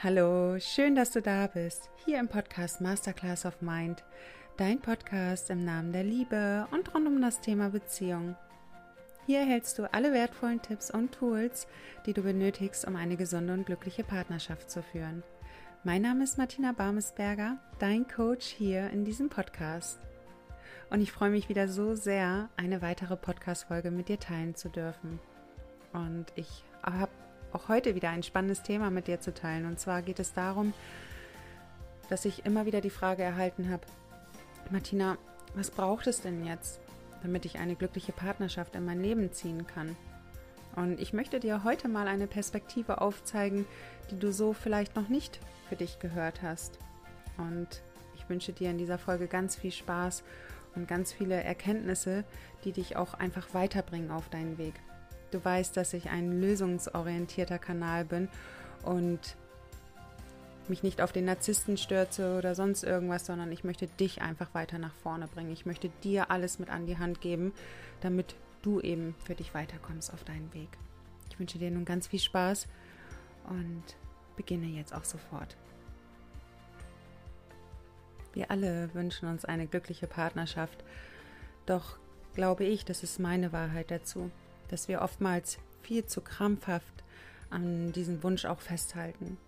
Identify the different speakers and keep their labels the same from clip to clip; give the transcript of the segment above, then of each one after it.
Speaker 1: Hallo, schön, dass du da bist. Hier im Podcast Masterclass of Mind, dein Podcast im Namen der Liebe und rund um das Thema Beziehung. Hier erhältst du alle wertvollen Tipps und Tools, die du benötigst, um eine gesunde und glückliche Partnerschaft zu führen. Mein Name ist Martina Barmesberger, dein Coach hier in diesem Podcast. Und ich freue mich wieder so sehr, eine weitere Podcast-Folge mit dir teilen zu dürfen. Und ich habe auch heute wieder ein spannendes Thema mit dir zu teilen. Und zwar geht es darum, dass ich immer wieder die Frage erhalten habe, Martina, was braucht es denn jetzt, damit ich eine glückliche Partnerschaft in mein Leben ziehen kann? Und ich möchte dir heute mal eine Perspektive aufzeigen, die du so vielleicht noch nicht für dich gehört hast. Und ich wünsche dir in dieser Folge ganz viel Spaß und ganz viele Erkenntnisse, die dich auch einfach weiterbringen auf deinen Weg. Du weißt, dass ich ein lösungsorientierter Kanal bin und mich nicht auf den Narzissten stürze oder sonst irgendwas, sondern ich möchte dich einfach weiter nach vorne bringen. Ich möchte dir alles mit an die Hand geben, damit du eben für dich weiterkommst auf deinen Weg. Ich wünsche dir nun ganz viel Spaß und beginne jetzt auch sofort. Wir alle wünschen uns eine glückliche Partnerschaft, doch glaube ich, das ist meine Wahrheit dazu dass wir oftmals viel zu krampfhaft an diesem Wunsch auch festhalten.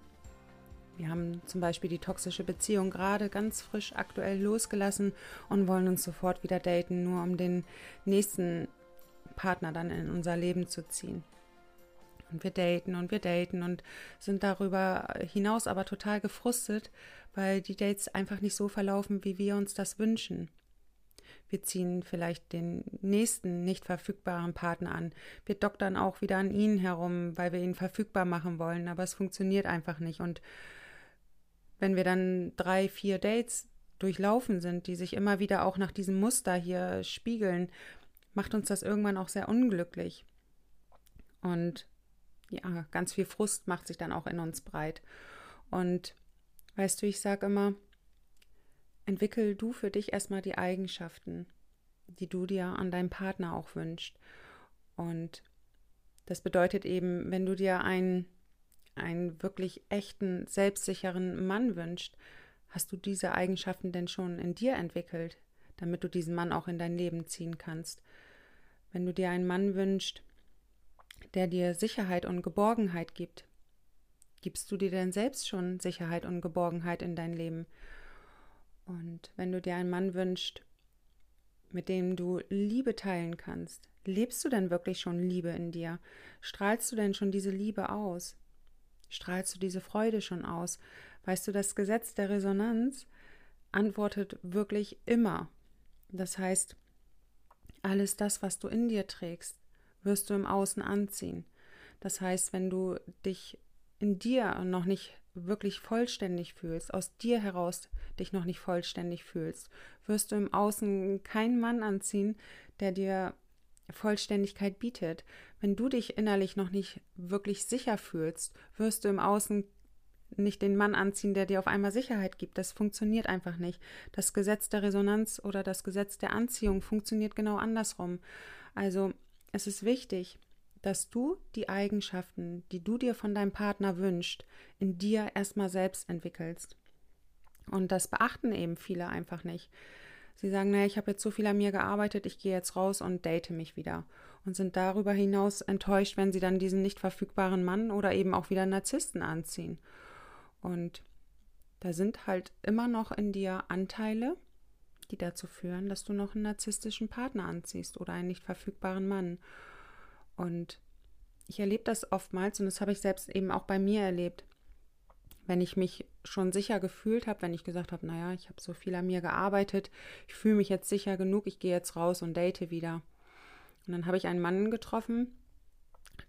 Speaker 1: Wir haben zum Beispiel die toxische Beziehung gerade ganz frisch aktuell losgelassen und wollen uns sofort wieder daten, nur um den nächsten Partner dann in unser Leben zu ziehen. Und wir daten und wir daten und sind darüber hinaus aber total gefrustet, weil die Dates einfach nicht so verlaufen, wie wir uns das wünschen. Wir ziehen vielleicht den nächsten nicht verfügbaren Partner an. Wir doktern auch wieder an ihn herum, weil wir ihn verfügbar machen wollen, aber es funktioniert einfach nicht. Und wenn wir dann drei, vier Dates durchlaufen sind, die sich immer wieder auch nach diesem Muster hier spiegeln, macht uns das irgendwann auch sehr unglücklich. Und ja, ganz viel Frust macht sich dann auch in uns breit. Und weißt du, ich sage immer, entwickel du für dich erstmal die Eigenschaften, die du dir an deinem Partner auch wünschst. Und das bedeutet eben, wenn du dir einen, einen wirklich echten, selbstsicheren Mann wünschst, hast du diese Eigenschaften denn schon in dir entwickelt, damit du diesen Mann auch in dein Leben ziehen kannst. Wenn du dir einen Mann wünschst, der dir Sicherheit und Geborgenheit gibt, gibst du dir denn selbst schon Sicherheit und Geborgenheit in dein Leben? Und wenn du dir einen Mann wünschst, mit dem du Liebe teilen kannst, lebst du denn wirklich schon Liebe in dir? Strahlst du denn schon diese Liebe aus? Strahlst du diese Freude schon aus? Weißt du, das Gesetz der Resonanz antwortet wirklich immer. Das heißt, alles das, was du in dir trägst, wirst du im Außen anziehen. Das heißt, wenn du dich in dir noch nicht wirklich vollständig fühlst, aus dir heraus dich noch nicht vollständig fühlst, wirst du im Außen keinen Mann anziehen, der dir Vollständigkeit bietet. Wenn du dich innerlich noch nicht wirklich sicher fühlst, wirst du im Außen nicht den Mann anziehen, der dir auf einmal Sicherheit gibt. Das funktioniert einfach nicht. Das Gesetz der Resonanz oder das Gesetz der Anziehung funktioniert genau andersrum. Also es ist wichtig, dass du die Eigenschaften, die du dir von deinem Partner wünschst, in dir erstmal selbst entwickelst. Und das beachten eben viele einfach nicht. Sie sagen, naja, ich habe jetzt so viel an mir gearbeitet, ich gehe jetzt raus und date mich wieder. Und sind darüber hinaus enttäuscht, wenn sie dann diesen nicht verfügbaren Mann oder eben auch wieder Narzissten anziehen. Und da sind halt immer noch in dir Anteile, die dazu führen, dass du noch einen narzisstischen Partner anziehst oder einen nicht verfügbaren Mann. Und ich erlebe das oftmals und das habe ich selbst eben auch bei mir erlebt. Wenn ich mich schon sicher gefühlt habe, wenn ich gesagt habe, naja, ich habe so viel an mir gearbeitet, ich fühle mich jetzt sicher genug, ich gehe jetzt raus und date wieder. Und dann habe ich einen Mann getroffen,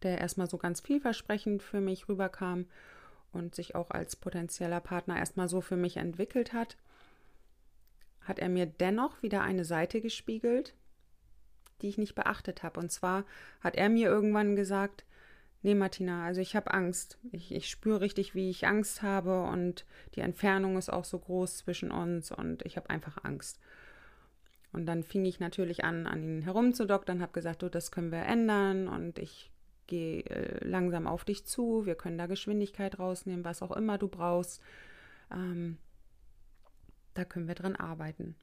Speaker 1: der erstmal so ganz vielversprechend für mich rüberkam und sich auch als potenzieller Partner erstmal so für mich entwickelt hat, hat er mir dennoch wieder eine Seite gespiegelt, die ich nicht beachtet habe. Und zwar hat er mir irgendwann gesagt, nee Martina, also ich habe Angst. Ich, ich spüre richtig, wie ich Angst habe und die Entfernung ist auch so groß zwischen uns und ich habe einfach Angst. Und dann fing ich natürlich an, an ihn herumzudoktern, habe gesagt, du, das können wir ändern und ich gehe äh, langsam auf dich zu, wir können da Geschwindigkeit rausnehmen, was auch immer du brauchst. Ähm, da können wir dran arbeiten.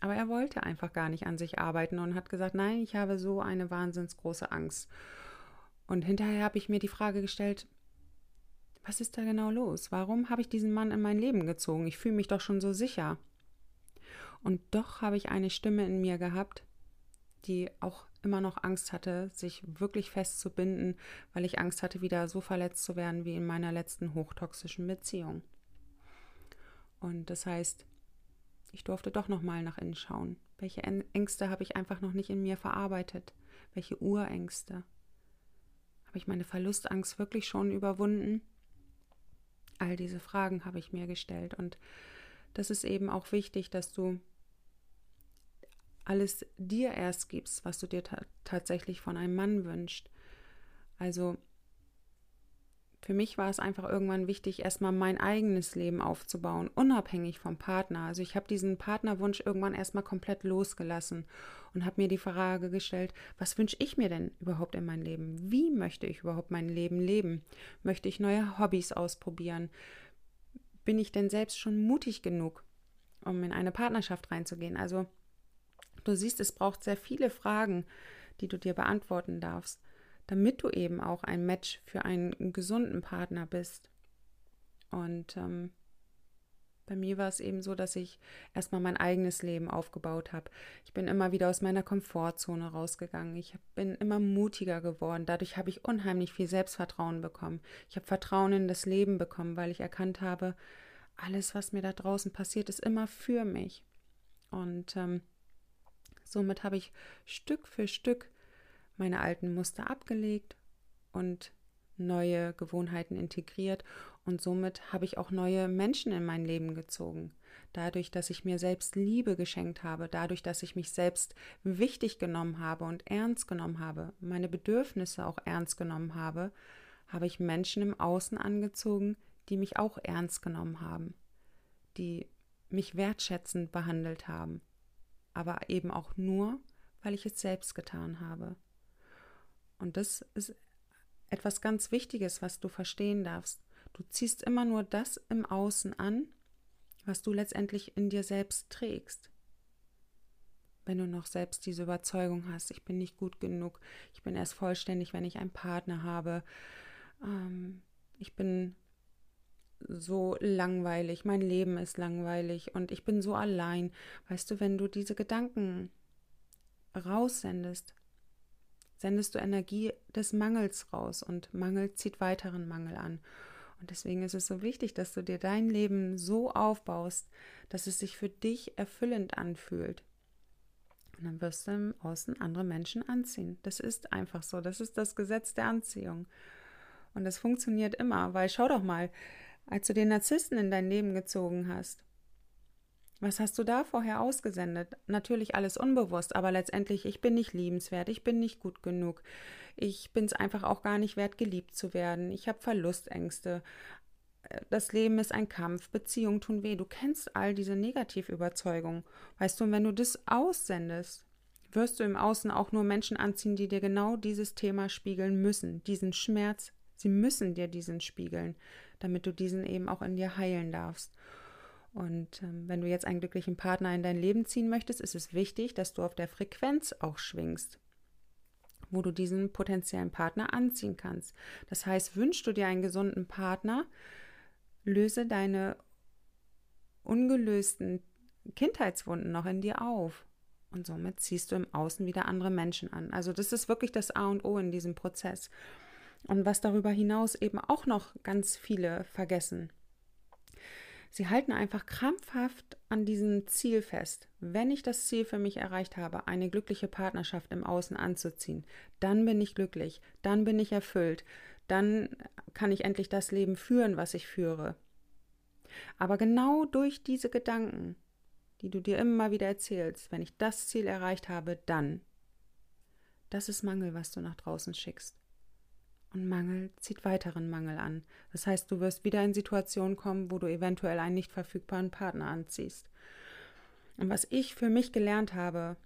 Speaker 1: Aber er wollte einfach gar nicht an sich arbeiten und hat gesagt, nein, ich habe so eine wahnsinns große Angst. Und hinterher habe ich mir die Frage gestellt, was ist da genau los? Warum habe ich diesen Mann in mein Leben gezogen? Ich fühle mich doch schon so sicher. Und doch habe ich eine Stimme in mir gehabt, die auch immer noch Angst hatte, sich wirklich festzubinden, weil ich Angst hatte, wieder so verletzt zu werden wie in meiner letzten hochtoxischen Beziehung. Und das heißt, ich durfte doch noch mal nach innen schauen. Welche Ängste habe ich einfach noch nicht in mir verarbeitet? Welche Urängste? Habe ich meine Verlustangst wirklich schon überwunden? All diese Fragen habe ich mir gestellt und das ist eben auch wichtig, dass du alles dir erst gibst, was du dir ta tatsächlich von einem Mann wünschst. Also für mich war es einfach irgendwann wichtig, erstmal mein eigenes Leben aufzubauen, unabhängig vom Partner. Also ich habe diesen Partnerwunsch irgendwann erstmal komplett losgelassen und habe mir die Frage gestellt, was wünsche ich mir denn überhaupt in mein Leben? Wie möchte ich überhaupt mein Leben leben? Möchte ich neue Hobbys ausprobieren? Bin ich denn selbst schon mutig genug, um in eine Partnerschaft reinzugehen? Also Du siehst, es braucht sehr viele Fragen, die du dir beantworten darfst, damit du eben auch ein Match für einen gesunden Partner bist. Und ähm, bei mir war es eben so, dass ich erstmal mein eigenes Leben aufgebaut habe. Ich bin immer wieder aus meiner Komfortzone rausgegangen. Ich bin immer mutiger geworden. Dadurch habe ich unheimlich viel Selbstvertrauen bekommen. Ich habe Vertrauen in das Leben bekommen, weil ich erkannt habe, alles, was mir da draußen passiert, ist immer für mich. Und ähm, Somit habe ich Stück für Stück meine alten Muster abgelegt und neue Gewohnheiten integriert und somit habe ich auch neue Menschen in mein Leben gezogen. Dadurch, dass ich mir selbst Liebe geschenkt habe, dadurch, dass ich mich selbst wichtig genommen habe und ernst genommen habe, meine Bedürfnisse auch ernst genommen habe, habe ich Menschen im Außen angezogen, die mich auch ernst genommen haben, die mich wertschätzend behandelt haben, aber eben auch nur, weil ich es selbst getan habe. Und das ist etwas ganz Wichtiges, was du verstehen darfst. Du ziehst immer nur das im Außen an, was du letztendlich in dir selbst trägst. Wenn du noch selbst diese Überzeugung hast, ich bin nicht gut genug, ich bin erst vollständig, wenn ich einen Partner habe, ähm, ich bin so langweilig, mein Leben ist langweilig und ich bin so allein. Weißt du, wenn du diese Gedanken raussendest, sendest du Energie des Mangels raus und Mangel zieht weiteren Mangel an. Und deswegen ist es so wichtig, dass du dir dein Leben so aufbaust, dass es sich für dich erfüllend anfühlt. Und dann wirst du im Außen andere Menschen anziehen. Das ist einfach so. Das ist das Gesetz der Anziehung. Und das funktioniert immer, weil schau doch mal, als du den Narzissten in dein Leben gezogen hast? Was hast du da vorher ausgesendet? Natürlich alles unbewusst, aber letztendlich, ich bin nicht liebenswert, ich bin nicht gut genug, ich bin es einfach auch gar nicht wert, geliebt zu werden, ich habe Verlustängste, das Leben ist ein Kampf, Beziehungen tun weh. Du kennst all diese Negativüberzeugungen. Weißt du, und wenn du das aussendest, wirst du im Außen auch nur Menschen anziehen, die dir genau dieses Thema spiegeln müssen, diesen Schmerz. Sie müssen dir diesen spiegeln damit du diesen eben auch in dir heilen darfst. Und ähm, wenn du jetzt einen glücklichen Partner in dein Leben ziehen möchtest, ist es wichtig, dass du auf der Frequenz auch schwingst, wo du diesen potenziellen Partner anziehen kannst. Das heißt, wünschst du dir einen gesunden Partner, löse deine ungelösten Kindheitswunden noch in dir auf. Und somit ziehst du im Außen wieder andere Menschen an. Also das ist wirklich das A und O in diesem Prozess. Und was darüber hinaus eben auch noch ganz viele vergessen. Sie halten einfach krampfhaft an diesem Ziel fest. Wenn ich das Ziel für mich erreicht habe, eine glückliche Partnerschaft im Außen anzuziehen, dann bin ich glücklich, dann bin ich erfüllt, dann kann ich endlich das Leben führen, was ich führe. Aber genau durch diese Gedanken, die du dir immer wieder erzählst, wenn ich das Ziel erreicht habe, dann. Das ist Mangel, was du nach draußen schickst. Und Mangel zieht weiteren Mangel an. Das heißt, du wirst wieder in Situationen kommen, wo du eventuell einen nicht verfügbaren Partner anziehst. Und was ich für mich gelernt habe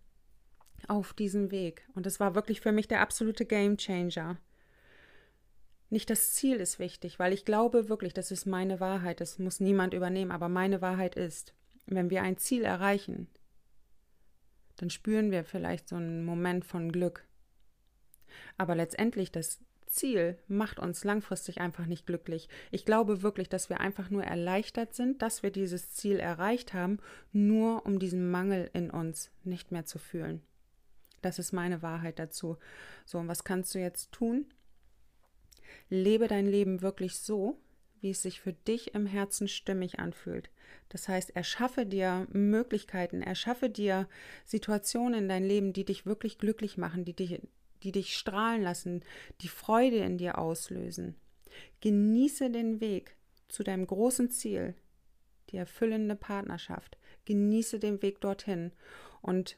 Speaker 1: auf diesem Weg, und das war wirklich für mich der absolute Game Changer, Nicht das Ziel ist wichtig, weil ich glaube wirklich, das ist meine Wahrheit, das muss niemand übernehmen, aber meine Wahrheit ist, wenn wir ein Ziel erreichen, dann spüren wir vielleicht so einen Moment von Glück. Aber letztendlich das Ziel macht uns langfristig einfach nicht glücklich. Ich glaube wirklich, dass wir einfach nur erleichtert sind, dass wir dieses Ziel erreicht haben, nur um diesen Mangel in uns nicht mehr zu fühlen. Das ist meine Wahrheit dazu. So, und was kannst du jetzt tun? Lebe dein Leben wirklich so, wie es sich für dich im Herzen stimmig anfühlt. Das heißt, erschaffe dir Möglichkeiten, erschaffe dir Situationen in dein Leben, die dich wirklich glücklich machen, die dich, die dich strahlen lassen, die Freude in dir auslösen. Genieße den Weg zu deinem großen Ziel, die erfüllende Partnerschaft. Genieße den Weg dorthin und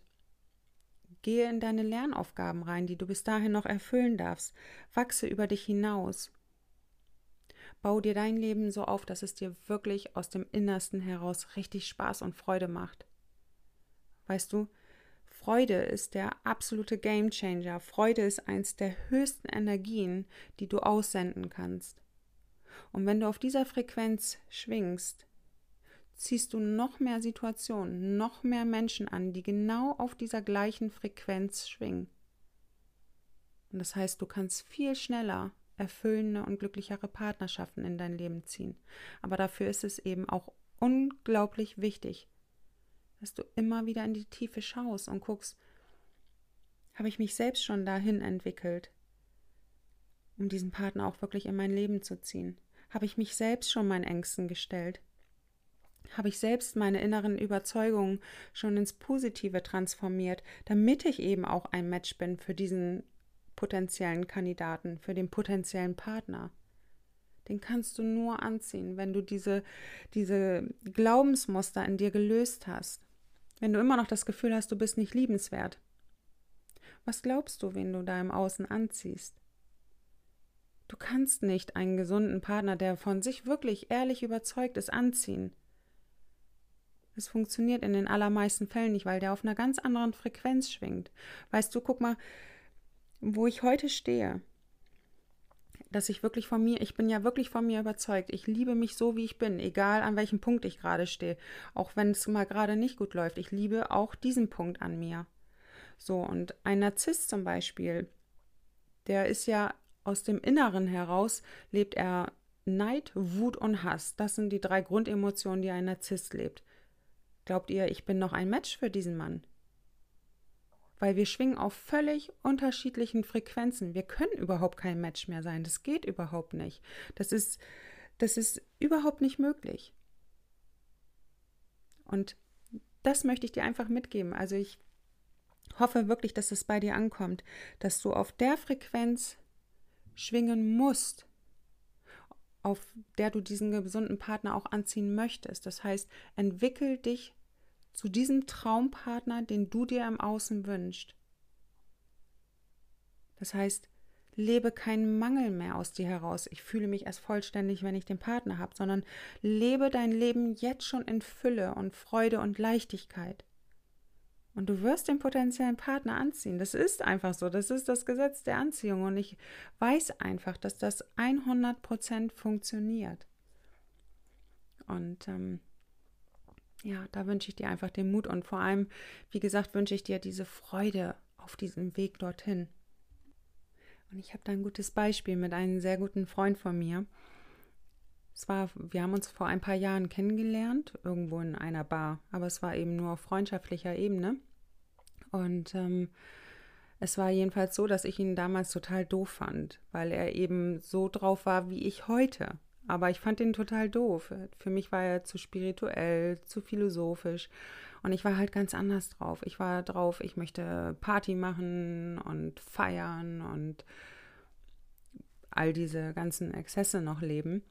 Speaker 1: Gehe in deine Lernaufgaben rein, die du bis dahin noch erfüllen darfst. Wachse über dich hinaus. Bau dir dein Leben so auf, dass es dir wirklich aus dem Innersten heraus richtig Spaß und Freude macht. Weißt du, Freude ist der absolute Gamechanger. Freude ist eins der höchsten Energien, die du aussenden kannst. Und wenn du auf dieser Frequenz schwingst, ziehst du noch mehr Situationen, noch mehr Menschen an, die genau auf dieser gleichen Frequenz schwingen. Und das heißt, du kannst viel schneller erfüllende und glücklichere Partnerschaften in dein Leben ziehen. Aber dafür ist es eben auch unglaublich wichtig, dass du immer wieder in die Tiefe schaust und guckst, habe ich mich selbst schon dahin entwickelt, um diesen Partner auch wirklich in mein Leben zu ziehen? Habe ich mich selbst schon meinen Ängsten gestellt? habe ich selbst meine inneren Überzeugungen schon ins Positive transformiert, damit ich eben auch ein Match bin für diesen potenziellen Kandidaten, für den potenziellen Partner. Den kannst du nur anziehen, wenn du diese, diese Glaubensmuster in dir gelöst hast. Wenn du immer noch das Gefühl hast, du bist nicht liebenswert. Was glaubst du, wen du da im Außen anziehst? Du kannst nicht einen gesunden Partner, der von sich wirklich ehrlich überzeugt ist, anziehen. Es funktioniert in den allermeisten Fällen nicht, weil der auf einer ganz anderen Frequenz schwingt. Weißt du, guck mal, wo ich heute stehe, dass ich wirklich von mir, ich bin ja wirklich von mir überzeugt. Ich liebe mich so, wie ich bin, egal an welchem Punkt ich gerade stehe. Auch wenn es mal gerade nicht gut läuft. Ich liebe auch diesen Punkt an mir. So, und ein Narzisst zum Beispiel, der ist ja aus dem Inneren heraus, lebt er Neid, Wut und Hass. Das sind die drei Grundemotionen, die ein Narzisst lebt. Glaubt ihr, ich bin noch ein Match für diesen Mann? Weil wir schwingen auf völlig unterschiedlichen Frequenzen. Wir können überhaupt kein Match mehr sein. Das geht überhaupt nicht. Das ist, das ist überhaupt nicht möglich. Und das möchte ich dir einfach mitgeben. Also ich hoffe wirklich, dass es bei dir ankommt, dass du auf der Frequenz schwingen musst, auf der du diesen gesunden Partner auch anziehen möchtest. Das heißt, entwickel dich zu diesem Traumpartner, den du dir im Außen wünschst. Das heißt, lebe keinen Mangel mehr aus dir heraus. Ich fühle mich erst vollständig, wenn ich den Partner habe, sondern lebe dein Leben jetzt schon in Fülle und Freude und Leichtigkeit. Und du wirst den potenziellen Partner anziehen. Das ist einfach so. Das ist das Gesetz der Anziehung. Und ich weiß einfach, dass das 100% funktioniert. Und ähm, ja, da wünsche ich dir einfach den Mut. Und vor allem, wie gesagt, wünsche ich dir diese Freude auf diesem Weg dorthin. Und ich habe da ein gutes Beispiel mit einem sehr guten Freund von mir. Es war, wir haben uns vor ein paar Jahren kennengelernt, irgendwo in einer Bar, aber es war eben nur auf freundschaftlicher Ebene. Und ähm, es war jedenfalls so, dass ich ihn damals total doof fand, weil er eben so drauf war wie ich heute. Aber ich fand ihn total doof. Für mich war er zu spirituell, zu philosophisch. Und ich war halt ganz anders drauf. Ich war drauf, ich möchte Party machen und feiern und all diese ganzen Exzesse noch leben.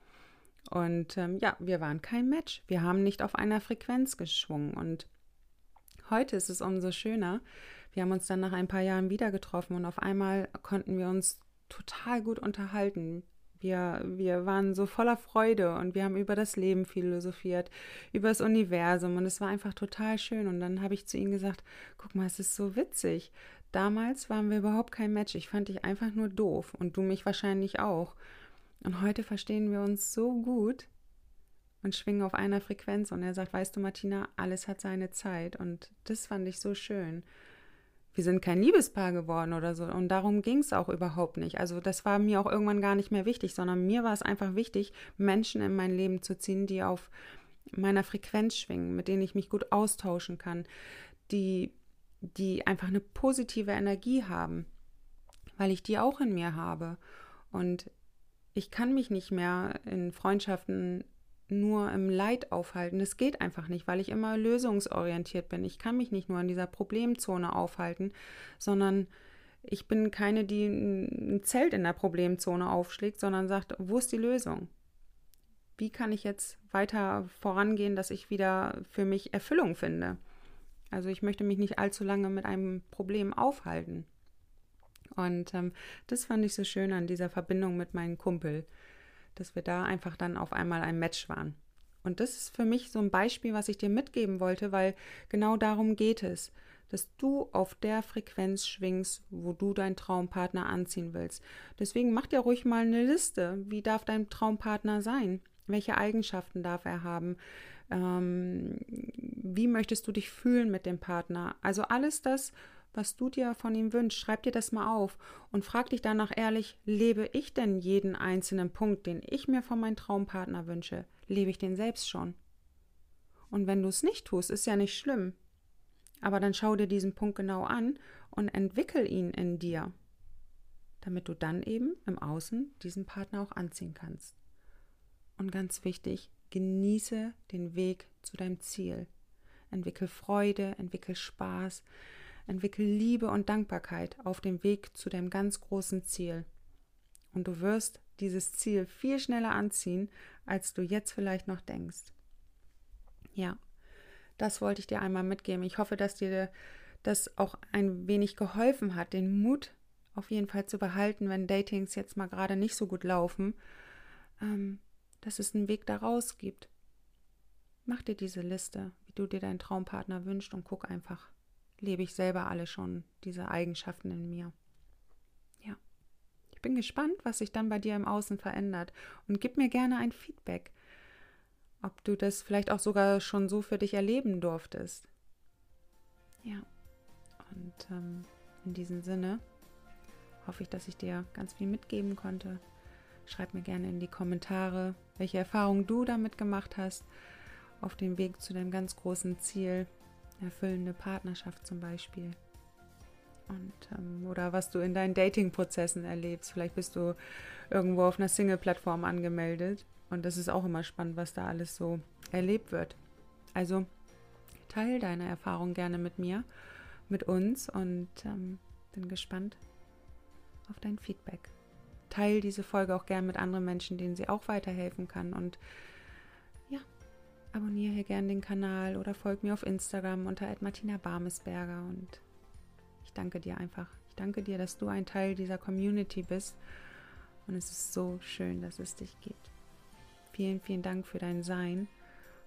Speaker 1: Und ähm, ja, wir waren kein Match. Wir haben nicht auf einer Frequenz geschwungen. Und heute ist es umso schöner. Wir haben uns dann nach ein paar Jahren wieder getroffen und auf einmal konnten wir uns total gut unterhalten. Wir, wir waren so voller Freude und wir haben über das Leben philosophiert, über das Universum und es war einfach total schön. Und dann habe ich zu ihm gesagt, guck mal, es ist so witzig. Damals waren wir überhaupt kein Match. Ich fand dich einfach nur doof und du mich wahrscheinlich auch. Und heute verstehen wir uns so gut und schwingen auf einer Frequenz. Und er sagt, weißt du, Martina, alles hat seine Zeit. Und das fand ich so schön. Wir sind kein Liebespaar geworden oder so. Und darum ging es auch überhaupt nicht. Also das war mir auch irgendwann gar nicht mehr wichtig, sondern mir war es einfach wichtig, Menschen in mein Leben zu ziehen, die auf meiner Frequenz schwingen, mit denen ich mich gut austauschen kann, die, die einfach eine positive Energie haben, weil ich die auch in mir habe. Und ich kann mich nicht mehr in Freundschaften nur im Leid aufhalten. Das geht einfach nicht, weil ich immer lösungsorientiert bin. Ich kann mich nicht nur in dieser Problemzone aufhalten, sondern ich bin keine, die ein Zelt in der Problemzone aufschlägt, sondern sagt, wo ist die Lösung? Wie kann ich jetzt weiter vorangehen, dass ich wieder für mich Erfüllung finde? Also ich möchte mich nicht allzu lange mit einem Problem aufhalten. Und ähm, das fand ich so schön an dieser Verbindung mit meinem Kumpel dass wir da einfach dann auf einmal ein Match waren. Und das ist für mich so ein Beispiel, was ich dir mitgeben wollte, weil genau darum geht es, dass du auf der Frequenz schwingst, wo du deinen Traumpartner anziehen willst. Deswegen mach dir ruhig mal eine Liste. Wie darf dein Traumpartner sein? Welche Eigenschaften darf er haben? Ähm, wie möchtest du dich fühlen mit dem Partner? Also alles das, was du dir von ihm wünschst. Schreib dir das mal auf und frag dich danach ehrlich, lebe ich denn jeden einzelnen Punkt, den ich mir von meinem Traumpartner wünsche? Lebe ich den selbst schon? Und wenn du es nicht tust, ist ja nicht schlimm. Aber dann schau dir diesen Punkt genau an und entwickel ihn in dir, damit du dann eben im Außen diesen Partner auch anziehen kannst. Und ganz wichtig, genieße den Weg zu deinem Ziel. Entwickel Freude, entwickel Spaß, Entwickel Liebe und Dankbarkeit auf dem Weg zu deinem ganz großen Ziel. Und du wirst dieses Ziel viel schneller anziehen, als du jetzt vielleicht noch denkst. Ja, das wollte ich dir einmal mitgeben. Ich hoffe, dass dir das auch ein wenig geholfen hat, den Mut auf jeden Fall zu behalten, wenn Datings jetzt mal gerade nicht so gut laufen, ähm, dass es einen Weg daraus gibt. Mach dir diese Liste, wie du dir deinen Traumpartner wünschst und guck einfach, lebe ich selber alle schon, diese Eigenschaften in mir. Ja. Ich bin gespannt, was sich dann bei dir im Außen verändert und gib mir gerne ein Feedback, ob du das vielleicht auch sogar schon so für dich erleben durftest. Ja. Und ähm, in diesem Sinne hoffe ich, dass ich dir ganz viel mitgeben konnte. Schreib mir gerne in die Kommentare, welche Erfahrungen du damit gemacht hast auf dem Weg zu deinem ganz großen Ziel erfüllende Partnerschaft zum Beispiel. Und, ähm, oder was du in deinen Dating-Prozessen erlebst. Vielleicht bist du irgendwo auf einer Single-Plattform angemeldet. Und das ist auch immer spannend, was da alles so erlebt wird. Also teile deine Erfahrung gerne mit mir, mit uns und ähm, bin gespannt auf dein Feedback. Teile diese Folge auch gerne mit anderen Menschen, denen sie auch weiterhelfen kann. Und abonniere hier gerne den Kanal oder folg mir auf Instagram unter Martina Barmesberger und ich danke dir einfach. Ich danke dir, dass du ein Teil dieser Community bist und es ist so schön, dass es dich gibt. Vielen, vielen Dank für dein Sein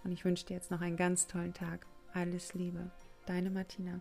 Speaker 1: und ich wünsche dir jetzt noch einen ganz tollen Tag. Alles Liebe, deine Martina.